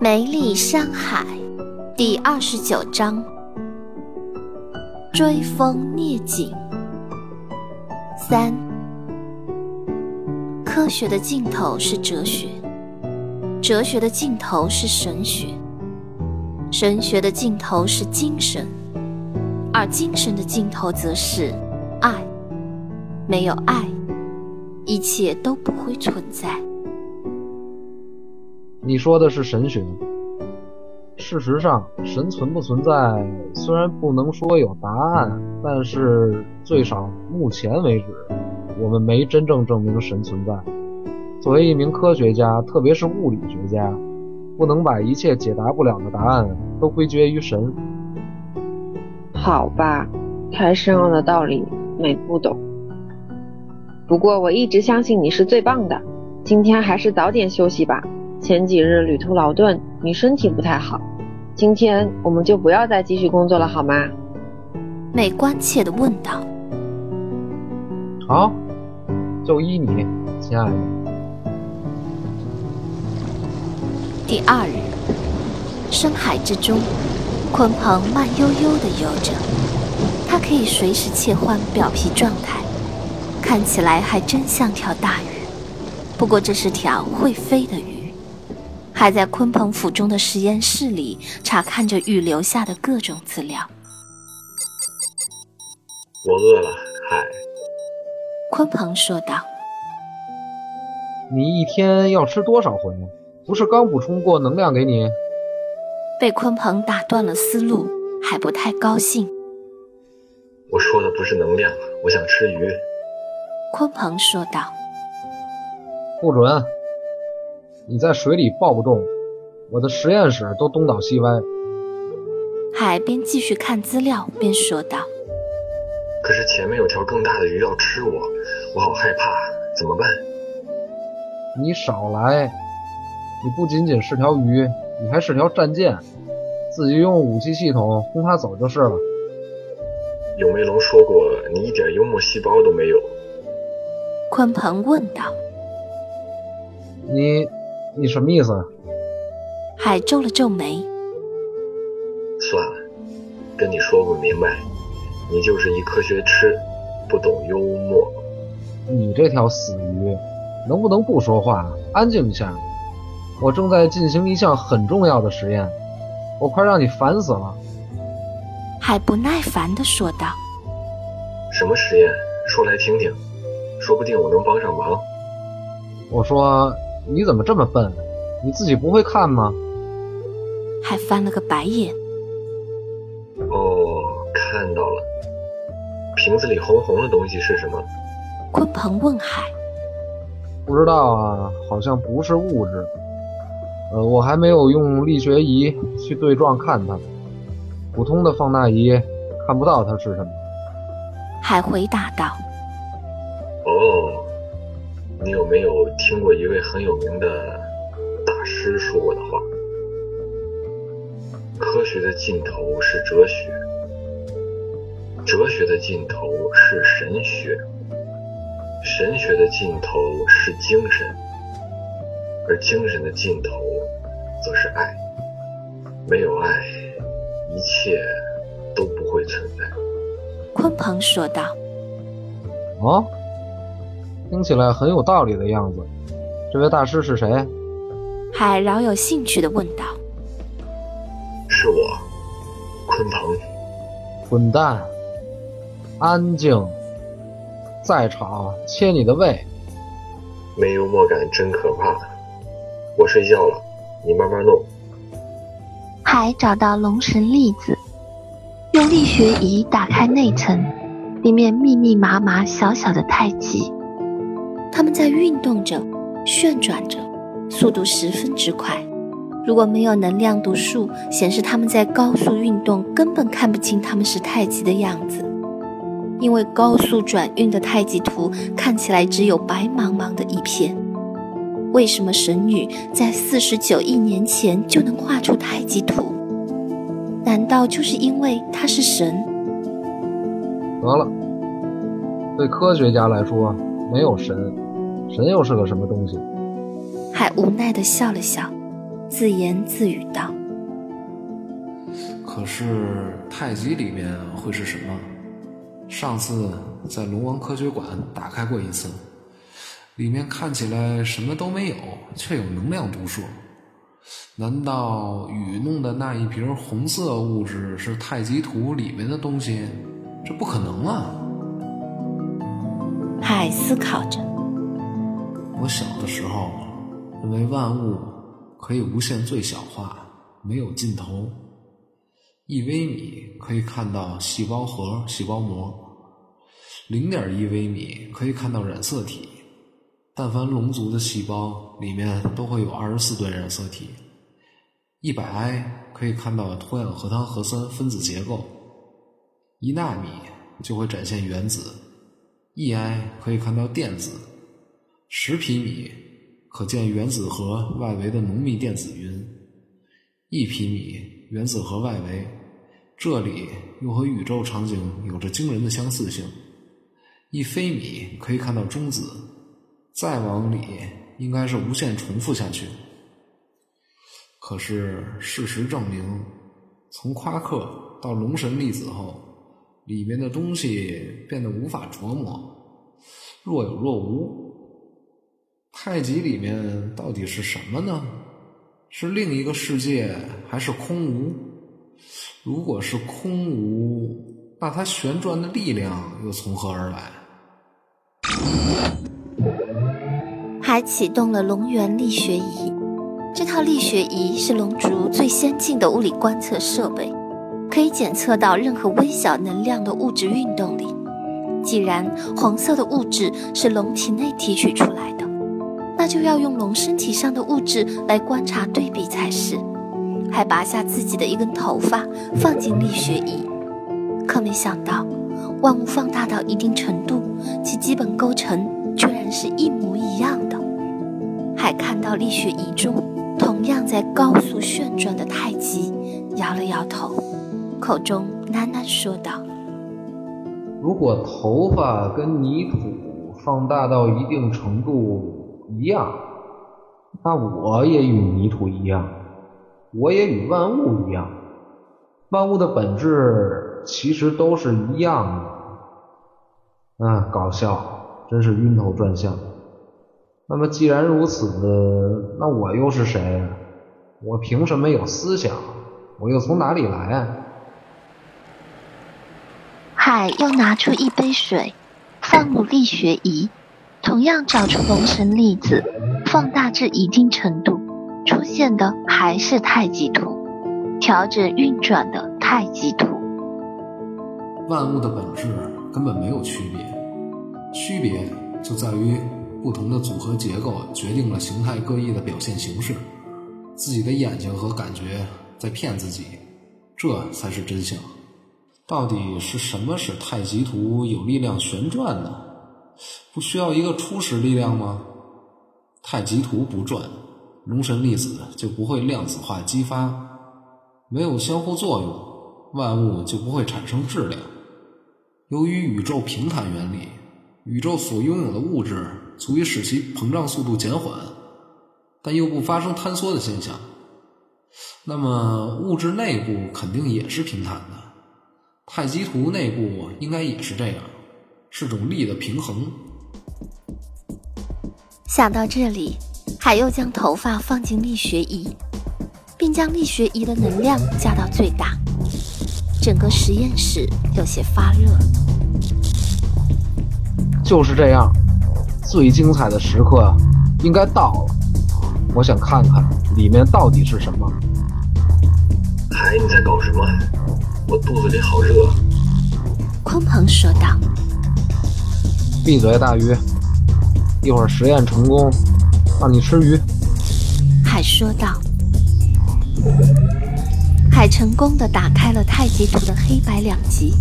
梅丽山海第二十九章：追风聂景。三，科学的尽头是哲学，哲学的尽头是神学，神学的尽头是精神，而精神的尽头则是爱。没有爱，一切都不会存在。你说的是神学。事实上，神存不存在，虽然不能说有答案，但是最少目前为止，我们没真正证明神存在。作为一名科学家，特别是物理学家，不能把一切解答不了的答案都归结于神。好吧，太深奥的道理，美不懂。不过我一直相信你是最棒的。今天还是早点休息吧。前几日旅途劳顿，你身体不太好。今天我们就不要再继续工作了，好吗？美关切地问道。好，就依你，亲爱的。第二日，深海之中，鲲鹏慢悠悠地游着，它可以随时切换表皮状态，看起来还真像条大鱼。不过这是条会飞的鱼。还在鲲鹏府中的实验室里查看着预留下的各种资料。我饿了，海。鲲鹏说道：“你一天要吃多少回？不是刚补充过能量给你？”被鲲鹏打断了思路，还不太高兴。我说的不是能量，我想吃鱼。鲲鹏说道：“不准。”你在水里抱不动，我的实验室都东倒西歪。海边继续看资料，边说道：“可是前面有条更大的鱼要吃我，我好害怕，怎么办？”你少来！你不仅仅是条鱼，你还是条战舰，自己用武器系统轰它走就是了。有梅龙说过，你一点幽默细胞都没有。鲲鹏问道：“你？”你什么意思？海皱了皱眉。算了，跟你说不明白，你就是一科学痴，不懂幽默。你这条死鱼，能不能不说话，安静一下？我正在进行一项很重要的实验，我快让你烦死了。海不耐烦地说道：“什么实验？说来听听，说不定我能帮上忙。”我说。你怎么这么笨？你自己不会看吗？还翻了个白眼。哦，看到了。瓶子里红红的东西是什么？鲲鹏问海。不知道啊，好像不是物质。呃，我还没有用力学仪去对撞看它。普通的放大仪看不到它是什么。海回答道。哦。你有没有听过一位很有名的大师说过的话？科学的尽头是哲学，哲学的尽头是神学，神学的尽头是精神，而精神的尽头则是爱。没有爱，一切都不会存在。鲲鹏说道：“哦。”听起来很有道理的样子，这位大师是谁？海饶有兴趣的问道。是我，鲲鹏。滚蛋！安静！在场，切你的胃。没幽默感真可怕。我睡觉了，你慢慢弄。海找到龙神粒子，用力学仪打开内层，里面密密麻麻小小的太极。他们在运动着，旋转着，速度十分之快。如果没有能量读数显示他们在高速运动，根本看不清他们是太极的样子。因为高速转运的太极图看起来只有白茫茫的一片。为什么神女在四十九亿年前就能画出太极图？难道就是因为她是神？得了，对科学家来说，没有神。神又是个什么东西？还无奈的笑了笑。自言自语道：“可是太极里面会是什么？上次在龙王科学馆打开过一次，里面看起来什么都没有，却有能量读数。难道雨弄的那一瓶红色物质是太极图里面的东西？这不可能啊！”海思考着。我小的时候认为万物可以无限最小化，没有尽头。一微米可以看到细胞核、细胞膜，零点一微米可以看到染色体。但凡龙族的细胞里面都会有二十四对染色体。一百埃可以看到脱氧核糖核酸分子结构。一纳米就会展现原子。一埃可以看到电子。十皮米可见原子核外围的浓密电子云，一皮米原子核外围，这里又和宇宙场景有着惊人的相似性。一飞米可以看到中子，再往里应该是无限重复下去。可是事实证明，从夸克到龙神粒子后，里面的东西变得无法琢磨，若有若无。太极里面到底是什么呢？是另一个世界，还是空无？如果是空无，那它旋转的力量又从何而来？还启动了龙源力学仪，这套力学仪是龙族最先进的物理观测设备，可以检测到任何微小能量的物质运动力。既然黄色的物质是龙体内提取出来的。那就要用龙身体上的物质来观察对比才是，还拔下自己的一根头发放进力学仪，可没想到，万物放大到一定程度，其基本构成居然是一模一样的。还看到力学仪中同样在高速旋转的太极，摇了摇头，口中喃喃说道：“如果头发跟泥土放大到一定程度。”一样，那我也与泥土一样，我也与万物一样，万物的本质其实都是一样的。啊，搞笑，真是晕头转向。那么既然如此，那我又是谁？我凭什么有思想？我又从哪里来？海又拿出一杯水，放入力学仪。同样找出龙神粒子，放大至一定程度，出现的还是太极图，调整运转的太极图。万物的本质根本没有区别，区别就在于不同的组合结构决定了形态各异的表现形式。自己的眼睛和感觉在骗自己，这才是真相。到底是什么使太极图有力量旋转呢？不需要一个初始力量吗？太极图不转，龙神粒子就不会量子化激发，没有相互作用，万物就不会产生质量。由于宇宙平坦原理，宇宙所拥有的物质足以使其膨胀速度减缓，但又不发生坍缩的现象。那么物质内部肯定也是平坦的，太极图内部应该也是这样。是种力的平衡。想到这里，海又将头发放进力学仪，并将力学仪的能量加到最大。整个实验室有些发热。就是这样，最精彩的时刻应该到了。我想看看里面到底是什么。海，你在搞什么？我肚子里好热。鲲鹏说道。闭嘴，大鱼！一会儿实验成功，让你吃鱼。海说道。海成功的打开了太极图的黑白两极，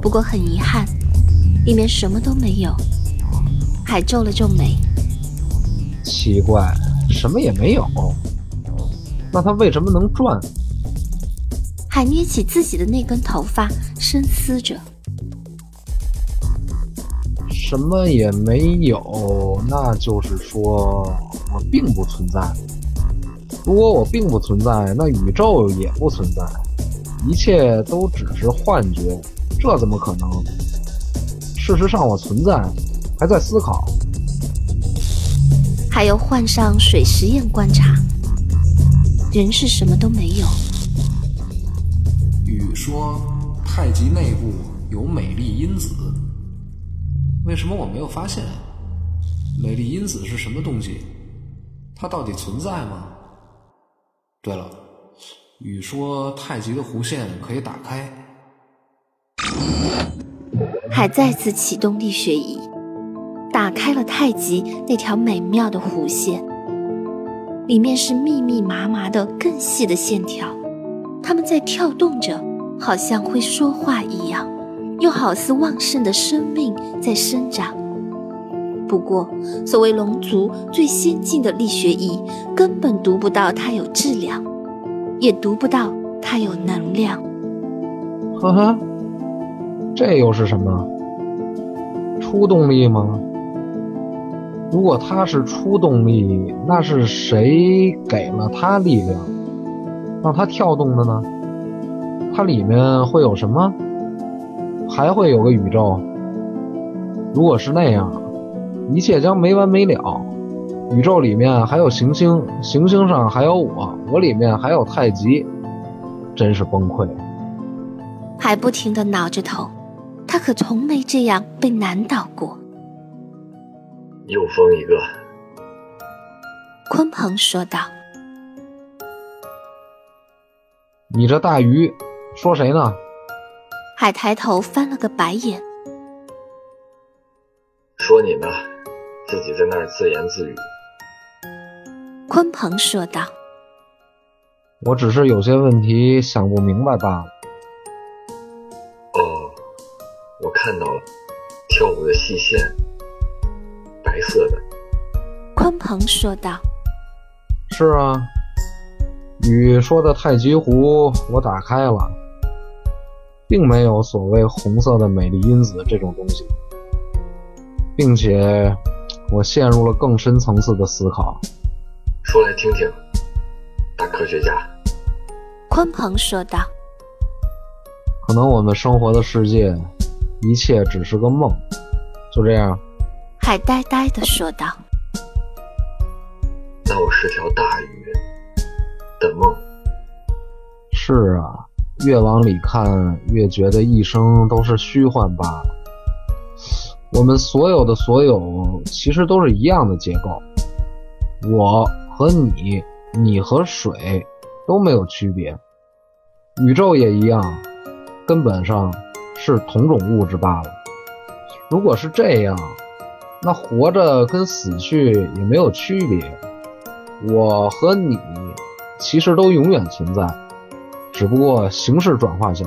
不过很遗憾，里面什么都没有。海皱了皱眉，奇怪，什么也没有。那它为什么能转？海捏起自己的那根头发，深思着。什么也没有，那就是说我并不存在。如果我并不存在，那宇宙也不存在，一切都只是幻觉，这怎么可能？事实上，我存在，还在思考。还有换上水实验观察，人是什么都没有。雨说，太极内部有美丽因子，为什么我没有发现？美丽因子是什么东西？它到底存在吗？对了，雨说太极的弧线可以打开。海再次启动力学仪，打开了太极那条美妙的弧线，里面是密密麻麻的更细的线条，它们在跳动着，好像会说话一样，又好似旺盛的生命在生长。不过，所谓龙族最先进的力学仪，根本读不到它有质量，也读不到它有能量。呵呵，这又是什么？初动力吗？如果它是初动力，那是谁给了它力量，让它跳动的呢？它里面会有什么？还会有个宇宙？如果是那样。一切将没完没了，宇宙里面还有行星，行星上还有我，我里面还有太极，真是崩溃。还不停的挠着头，他可从没这样被难倒过。又疯一个，鲲鹏说道：“你这大鱼，说谁呢？”海抬头翻了个白眼，说你呢。自己在那儿自言自语。鲲鹏说道：“我只是有些问题想不明白罢了。”哦，我看到了，跳舞的细线，白色的。鲲鹏说道：“是啊，雨说的太极湖我打开了，并没有所谓红色的美丽因子这种东西，并且。”我陷入了更深层次的思考。说来听听，大科学家。鲲鹏说道：“可能我们生活的世界，一切只是个梦。”就这样。海呆呆的说道：“那我是条大鱼的梦。”是啊，越往里看，越觉得一生都是虚幻罢了。我们所有的所有，其实都是一样的结构。我和你，你和水都没有区别，宇宙也一样，根本上是同种物质罢了。如果是这样，那活着跟死去也没有区别。我和你其实都永远存在，只不过形式转化下，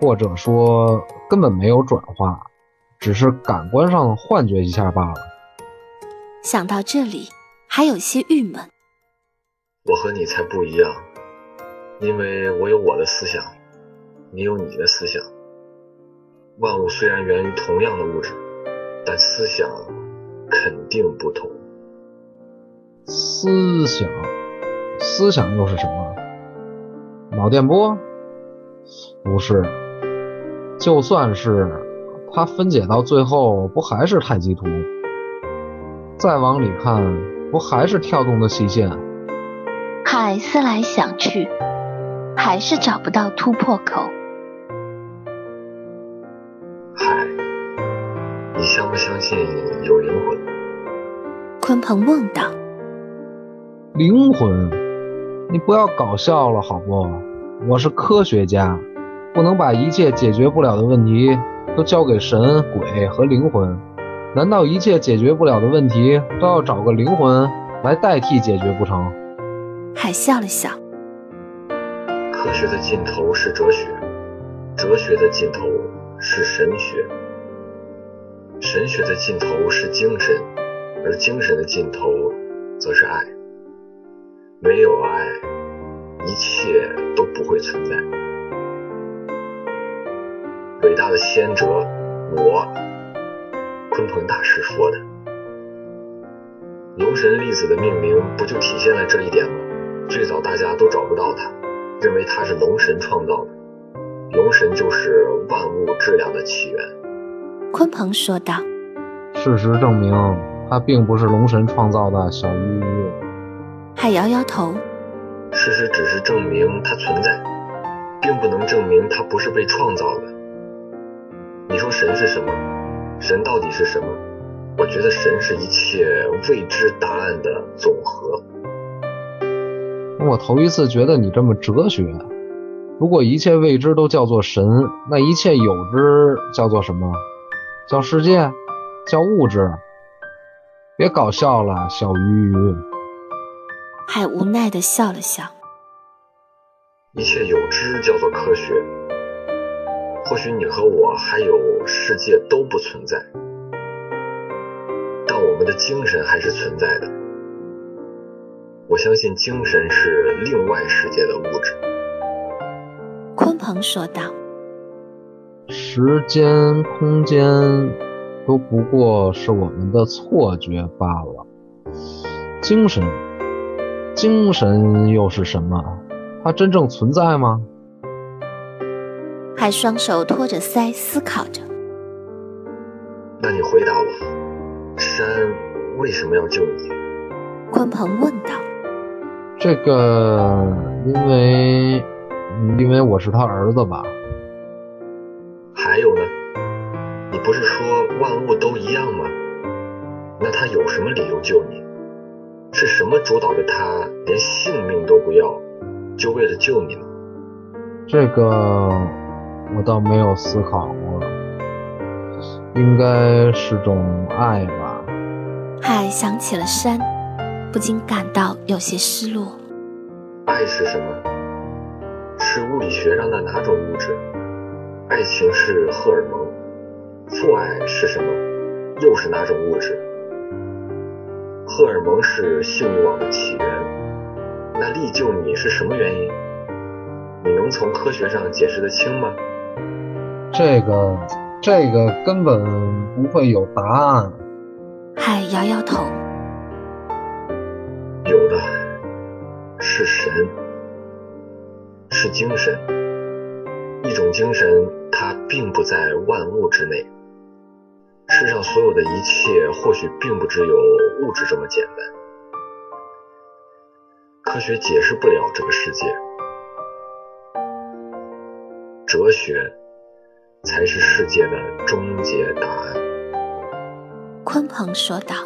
或者说根本没有转化。只是感官上幻觉一下罢了。想到这里，还有些郁闷。我和你才不一样，因为我有我的思想，你有你的思想。万物虽然源于同样的物质，但思想肯定不同。思想，思想又是什么？脑电波？不是，就算是。它分解到最后，不还是太极图？再往里看，不还是跳动的细线？海思来想去，还是找不到突破口。海，你相不相信有灵魂？鲲鹏问道。灵魂？你不要搞笑了好不？我是科学家，不能把一切解决不了的问题。都交给神、鬼和灵魂，难道一切解决不了的问题都要找个灵魂来代替解决不成？海笑了笑。科学的尽头是哲学，哲学的尽头是神学，神学的尽头是精神，而精神的尽头则是爱。没有爱，一切都不会存在。伟大的先哲，我鲲鹏大师说的。龙神粒子的命名不就体现了这一点吗？最早大家都找不到它，认为它是龙神创造的。龙神就是万物质量的起源。鲲鹏说道。事实证明，它并不是龙神创造的。小鱼鱼。还摇摇头。事实只是证明它存在，并不能证明它不是被创造的。你说神是什么？神到底是什么？我觉得神是一切未知答案的总和。我头一次觉得你这么哲学。如果一切未知都叫做神，那一切有之叫做什么？叫世界？叫物质？别搞笑了，小鱼鱼。海无奈的笑了笑。一切有知叫做科学。或许你和我还有世界都不存在，但我们的精神还是存在的。我相信精神是另外世界的物质。鲲鹏说道：“时间、空间都不过是我们的错觉罢了。精神，精神又是什么？它真正存在吗？”还双手托着腮思考着。那你回答我，山为什么要救你？鲲鹏问道。这个，因为，因为我是他儿子吧。还有呢？你不是说万物都一样吗？那他有什么理由救你？是什么主导着他连性命都不要，就为了救你呢？这个。我倒没有思考过，应该是种爱吧。海想起了山，不禁感到有些失落。爱是什么？是物理学上的哪种物质？爱情是荷尔蒙。父爱是什么？又是哪种物质？荷尔蒙是性欲望的起源。那力救你是什么原因？你能从科学上解释得清吗？这个，这个根本不会有答案。海摇摇头。有的，是神，是精神，一种精神，它并不在万物之内。世上所有的一切，或许并不只有物质这么简单。科学解释不了这个世界，哲学。才是世界的终结答案。鲲鹏说道。